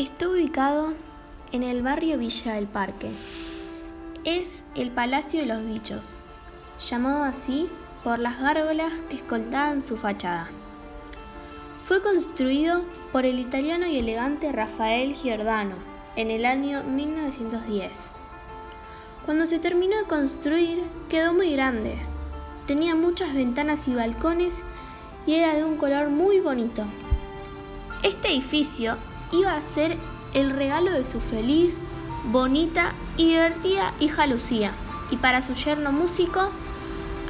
Está ubicado en el barrio Villa del Parque. Es el Palacio de los Bichos, llamado así por las gárgolas que escoltaban su fachada. Fue construido por el italiano y elegante Rafael Giordano en el año 1910. Cuando se terminó de construir, quedó muy grande. Tenía muchas ventanas y balcones y era de un color muy bonito. Este edificio iba a ser el regalo de su feliz, bonita y divertida hija Lucía, y para su yerno músico,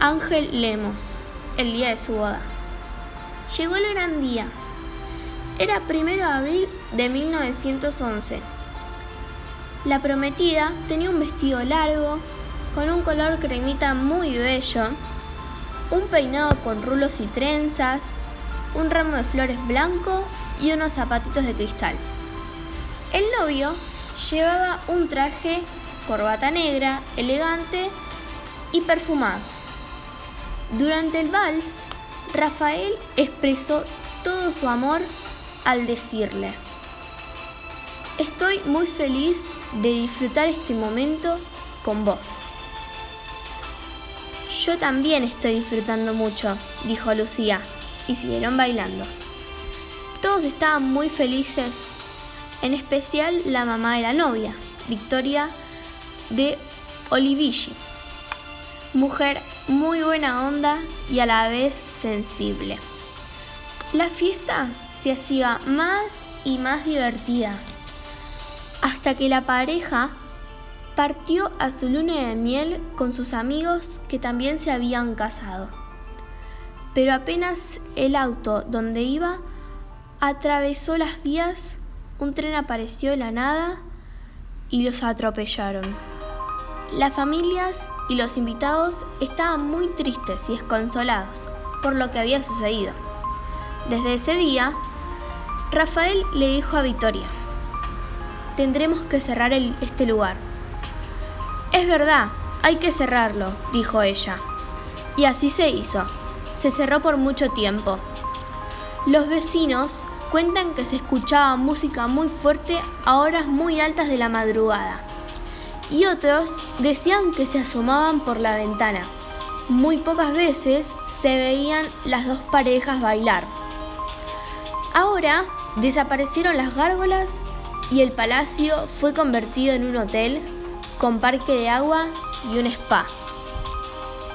Ángel Lemos, el día de su boda. Llegó el gran día. Era primero de abril de 1911. La prometida tenía un vestido largo, con un color cremita muy bello, un peinado con rulos y trenzas, un ramo de flores blanco y unos zapatitos de cristal. El novio llevaba un traje, corbata negra, elegante y perfumado. Durante el vals, Rafael expresó todo su amor al decirle, Estoy muy feliz de disfrutar este momento con vos. Yo también estoy disfrutando mucho, dijo Lucía, y siguieron bailando. Todos estaban muy felices, en especial la mamá de la novia, Victoria de Olivici, mujer muy buena onda y a la vez sensible. La fiesta se hacía más y más divertida, hasta que la pareja partió a su luna de miel con sus amigos que también se habían casado. Pero apenas el auto donde iba atravesó las vías, un tren apareció de la nada y los atropellaron. Las familias y los invitados estaban muy tristes y desconsolados por lo que había sucedido. Desde ese día, Rafael le dijo a Victoria, tendremos que cerrar este lugar. Es verdad, hay que cerrarlo, dijo ella. Y así se hizo. Se cerró por mucho tiempo. Los vecinos cuentan que se escuchaba música muy fuerte a horas muy altas de la madrugada. Y otros decían que se asomaban por la ventana. Muy pocas veces se veían las dos parejas bailar. Ahora desaparecieron las gárgolas y el palacio fue convertido en un hotel con parque de agua y un spa.